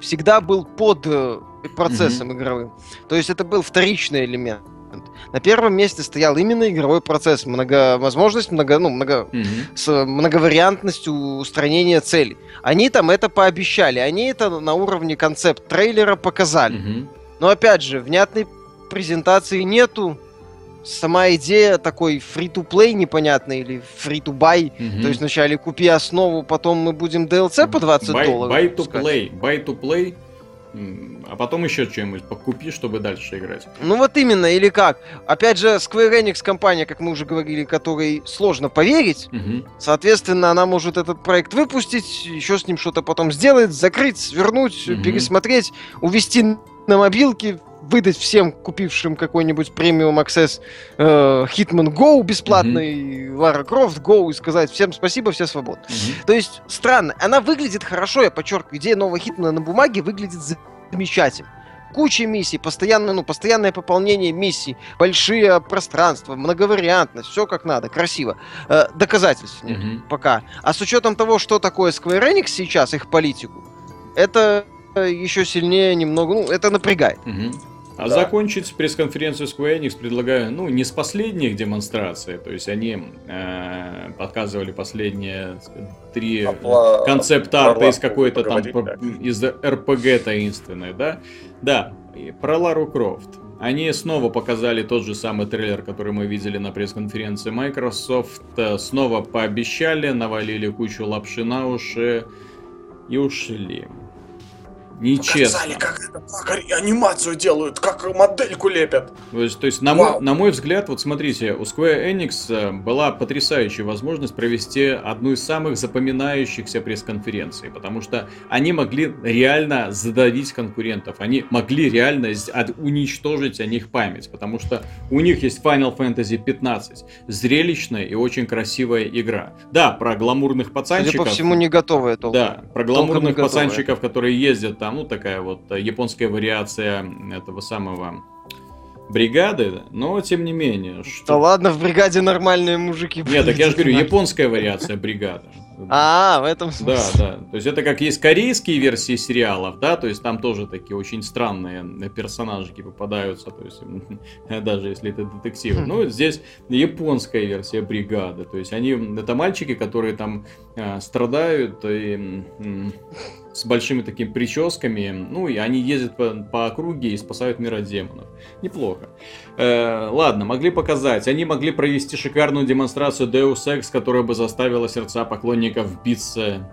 всегда был под э, процессом игровым. То есть это был вторичный элемент. На первом месте стоял именно игровой процесс, много возможность, много, ну, много Мгм. с многовариантностью устранения целей. Они там это пообещали, они это на уровне концепт трейлера показали. Мгм. Но опять же, внятной презентации нету. Сама идея такой free-to-play непонятный или free-to-buy. Мгм. То есть вначале купи основу, потом мы будем DLC по 20 Buy- долларов. Buy to а потом еще что-нибудь покупи, чтобы дальше играть. Ну вот именно, или как? Опять же, Square Enix компания, как мы уже говорили, которой сложно поверить. Мгм. Соответственно, она может этот проект выпустить, еще с ним что-то потом сделать, закрыть, свернуть, Мгм. пересмотреть, увести на мобилки, выдать всем купившим какой-нибудь премиум Access э, Hitman Go бесплатный, Лара Крофт Go и сказать всем спасибо, все свободны. Мгм. То есть странно, она выглядит хорошо, я подчеркиваю, идея нового Хитмана на бумаге выглядит замечательно. Куча миссий, постоянно, ну, постоянное пополнение миссий, большие пространства, многовариантность, все как надо, красиво. Э, доказательств нет Мгм. пока. А с учетом того, что такое Square Enix сейчас, их политику, это э, еще сильнее немного, ну, это напрягает. Мгм. А Да. закончить пресс-конференцию Square Enix предлагаю, ну, не с последних демонстраций, то есть они э, показывали последние три А пла- концепт-арта из какой-то там, да. из РПГ таинственной, да? Да, про Лару Крофт. Они снова показали тот же самый трейлер, который мы видели на пресс-конференции Microsoft. Э, Снова пообещали, навалили кучу лапши на уши и ушли. Нечестно. Показали, как это как ани- анимацию делают, как модельку лепят. То есть, то есть на, мой, на мой взгляд, вот смотрите, у Square Enix э, была потрясающая возможность провести одну из самых запоминающихся пресс-конференций, потому что они могли реально задавить конкурентов, они могли реально уничтожить о них память, потому что у них есть Final Fantasy 15, зрелищная и очень красивая игра. Да, про гламурных Судя пацанчиков. по всему, не готовые толком. Да, про гламурных готовы. пацанчиков, которые ездят там, ну такая вот э, японская вариация этого самого бригады, но тем не менее, Да что... ладно, в бригаде нормальные мужики. Нет, так я же говорю, японская вариация бригады. А, в этом Да, смысле. да. То есть это как есть корейские версии сериалов, да, то есть там тоже такие очень странные персонажики попадаются, то есть даже если это детективы. Хм. Ну, здесь японская версия бригады, то есть они, это мальчики, которые там э, страдают и с большими такими прическами, ну, и они ездят по, по округе и спасают мир от демонов. Неплохо. Э, ладно, могли показать. Они могли провести шикарную демонстрацию Deus Ex, которая бы заставила сердца поклонников биться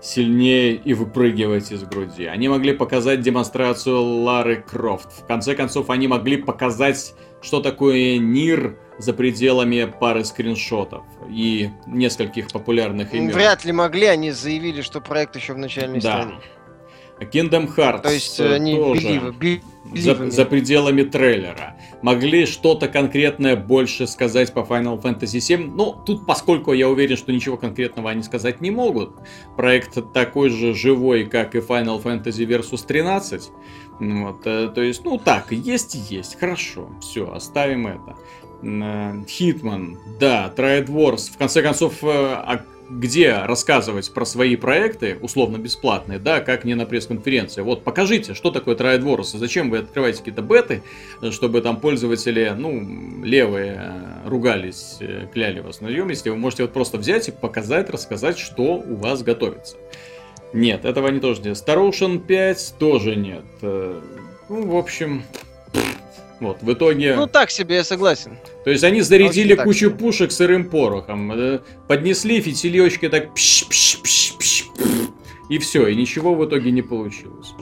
сильнее и выпрыгивать из груди. Они могли показать демонстрацию Лары Крофт. В конце концов, они могли показать, что такое Нир за пределами пары скриншотов и нескольких популярных имен. Вряд ли могли, они заявили, что проект еще в начальной Да. стадии. Kingdom Hearts То есть э, они тоже. за, за пределами трейлера. Могли что-то конкретное больше сказать по Final Fantasy VII. Ну, тут, поскольку я уверен, что ничего конкретного они сказать не могут, проект такой же живой, как и Final Fantasy Versus 13. Ну Вот, э, то есть, ну так, есть и есть. Хорошо, все, оставим это. Хитман, да, Triad Wars. В конце концов, э, а где рассказывать про свои проекты, условно бесплатные, да, как не на пресс-конференции. Вот покажите, что такое Triad Wars, зачем вы открываете какие-то беты, чтобы там пользователи, ну, левые э, ругались, э, кляли вас на если вы можете вот просто взять и показать, рассказать, что у вас готовится. Нет, этого они тоже нет. Star Ocean 5 тоже нет. Э, Ну, в общем, вот, в итоге... Ну так себе, я согласен. То есть они зарядили Очень кучу себе. пушек сырым порохом, э, поднесли фитильечки так пш пш пш пш и все, и ничего в итоге не получилось.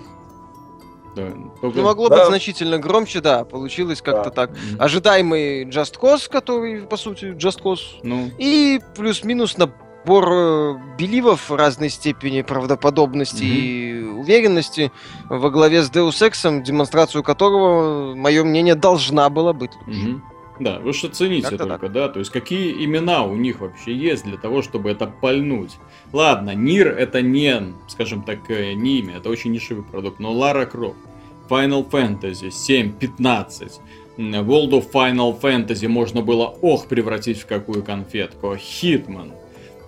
Да, только- Ну, могло Да. быть значительно громче, да, получилось как-то Да. так. Ожидаемый Just Cause, который, по сути, Just Cause, Ну, и плюс-минус набор э, беливов разной степени правдоподобности Мгм. и уверенности во главе с Deus Ex, демонстрацию которого, мое мнение, должна была быть. мгм. Да, вы же оцените Как-то только, да, то есть какие имена у них вообще есть для того, чтобы это пальнуть. Ладно, Нир это не, скажем так, э, не имя, это очень нишевый продукт, но Лара Крофт, Final Fantasy 7, 15, м, World of Final Fantasy можно было, ох, превратить в какую конфетку, Hitman, м,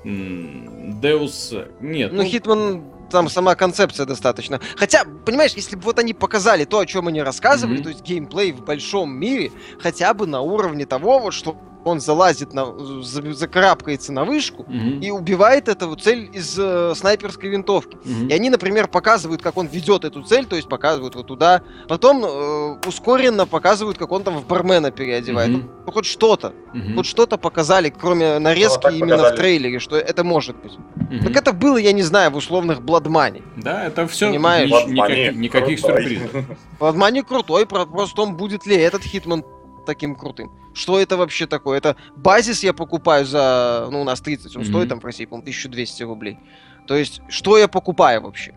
Deus, нет, Ну, Хитман, там сама концепция достаточно. Хотя, понимаешь, если бы вот они показали то, о чем они рассказывали, Мгм. то есть геймплей в большом мире, хотя бы на уровне того, вот что он залазит на, за- закарабкается на вышку Мгм, и убивает эту цель из э, снайперской винтовки. мгм. И они, например, показывают, как он ведет эту цель, то есть показывают вот туда. Потом э, ускоренно показывают, как он там в бармена переодевает. Мгм. Ну, хоть что-то. Мгм, Хоть что-то показали, кроме нарезки так именно в показали. трейлере, что это может быть. мгм. Так это было, я не знаю, в условных Бладмане. Да, это все Понимаешь? Они, никаких крутой. сюрпризов. Бладмане крутой, про- просто в том, будет ли этот Хитман таким крутым. Что это вообще такое? Это базис я покупаю за, ну, у нас 30, он Мгм. стоит там в России, по-моему, 1200 рублей. То есть, что я покупаю вообще?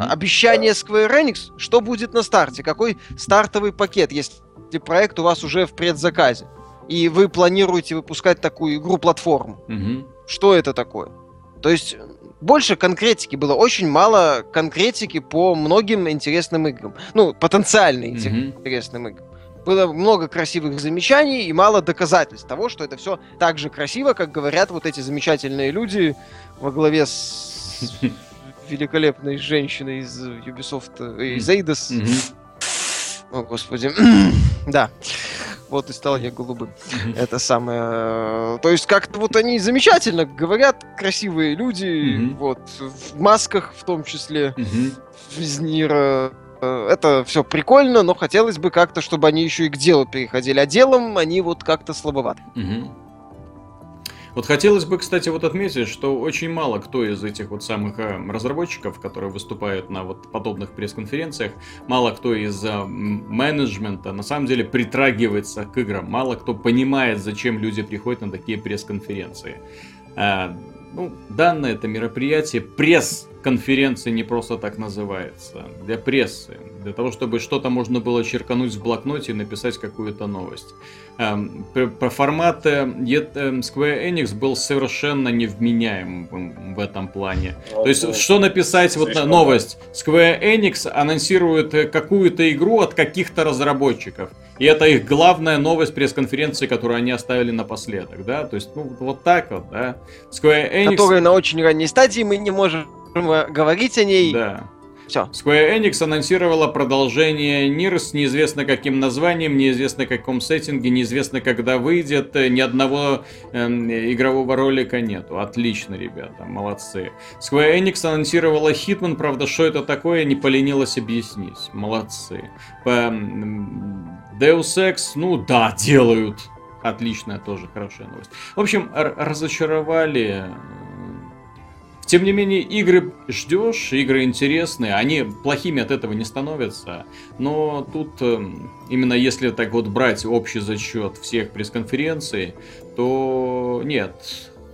А- Обещание Square Enix, что будет на старте? Какой стартовый пакет, если проект у вас уже в предзаказе? И вы планируете выпускать такую игру-платформу? Мгм. Что это такое? То есть больше конкретики было, очень мало конкретики по многим интересным играм. Ну, потенциально интересным играм. Было много красивых замечаний и мало доказательств того, что это все так же красиво, как говорят вот эти замечательные люди во главе с великолепной женщиной из Ubisoft, э, из Eidos. О, господи. да. Вот и стал я голубым. Это самое... э, То есть как-то вот они замечательно говорят, красивые люди, вот, в масках в том числе, из Нира. Э, Это все прикольно, но хотелось бы как-то, чтобы они еще и к делу переходили. А делом они вот как-то слабоваты. Мгм. Вот хотелось бы, кстати, вот отметить, что очень мало кто из этих вот самых э, разработчиков, которые выступают на вот подобных пресс-конференциях, мало кто из э, менеджмента на самом деле притрагивается к играм, мало кто понимает, зачем люди приходят на такие пресс-конференции. Ну, данное это мероприятие, пресс конференции не просто так называется. Для прессы. Для того, чтобы что-то можно было черкануть в блокноте и написать какую-то новость. Эм, Про формат э, эм, Square Enix был совершенно невменяем в- в этом плане. Ну, То есть, ну, что написать, вот слишком новость. Square Enix анонсирует э, какую-то игру от каких-то разработчиков. И это их главная новость пресс-конференции, которую они оставили напоследок, да? То есть, ну, вот так вот, да? Square Enix... Которые на очень ранней стадии, мы не можем говорить о ней. Да. Все. Square Enix анонсировала продолжение Нир с неизвестно каким названием, неизвестно каком сеттинге, неизвестно когда выйдет, э, ни одного эм, игрового ролика нету. Отлично, ребята, молодцы. Square Enix анонсировала Hitman, правда, что это такое, не поленилась объяснить. Молодцы. По, м, Deus Ex, ну да, делают. Отличная тоже, хорошая новость. В общем, разочаровали. Тем не менее, игры ждешь, игры интересные, они плохими от этого не становятся. Но тут, эм, именно если так вот брать общий зачет всех пресс-конференций, то нет,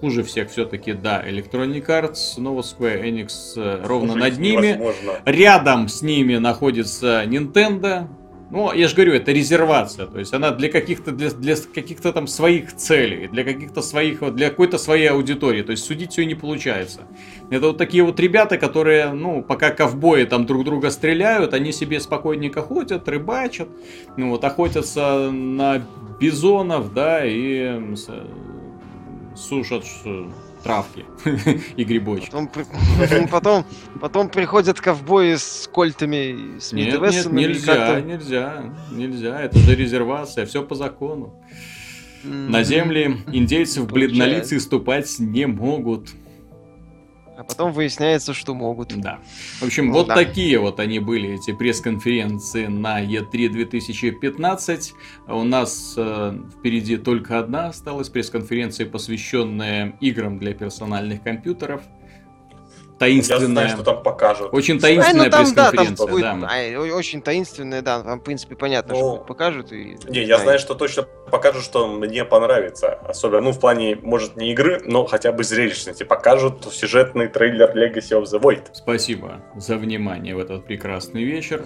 хуже всех все-таки, да, Electronic Arts, но вот Square Enix э, ровно Жить над ними. невозможно. Рядом с ними находится Nintendo. Ну, я же говорю, это резервация, то есть она для каких-то для, для каких-то там своих целей, для каких-то своих для какой-то своей аудитории, то есть судить ее не получается. Это вот такие вот ребята, которые, ну, пока ковбои там друг друга стреляют, они себе спокойненько ходят, рыбачат, ну вот охотятся на бизонов, да, и с- сушат травки и грибочки. Потом, потом, потом, приходят ковбои с кольтами, с Нет, нет, нельзя, нельзя, нельзя. Это же резервация, все по закону. На земле индейцев Получается. бледнолицы ступать не могут. А потом выясняется, что могут. Да. В общем, Ну вот да. такие вот они были, эти пресс-конференции на E3 2015. У нас э, впереди только одна осталась пресс-конференция, посвященная играм для персональных компьютеров. Я знаю, Таинственная. что там покажут. Очень Ай, таинственная ну там, да, там пресс-конференция, будет, да. ай, о- очень таинственная, да, там, в принципе, понятно, Ну, что покажут. И, Не, я да, знаю, что точно покажут, что мне понравится. Особенно, ну, в плане, может, не игры, но хотя бы зрелищности. Покажут сюжетный трейлер Legacy of the Void. Спасибо за внимание в этот прекрасный вечер.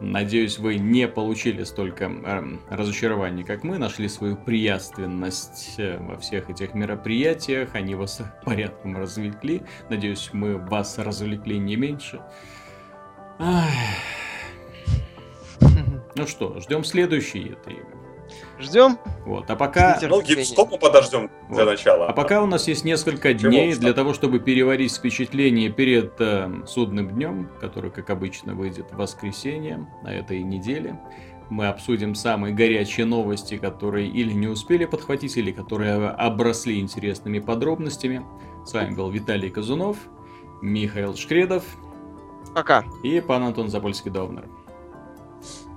Надеюсь, вы не получили столько эм, разочарований, как мы. Нашли свою приятственность э, во всех этих мероприятиях. Они вас порядком развлекли. Надеюсь, мы вас развлекли не меньше. Ах. Ну что, ждем следующие три. Ждем. Вот, а пока... Ну. Gamescom подождем для Вот. начала. А пока у нас есть несколько Чего дней для того, чтобы переварить впечатление перед э, судным днем, который, как обычно, выйдет в воскресенье на этой неделе. Мы обсудим самые горячие новости, которые или не успели подхватить, или которые обросли интересными подробностями. С вами был Виталий Казунов, Михаил Шкредов Пока. и пан Антон Запольский-Довнер.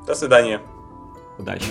До свидания. Удачи!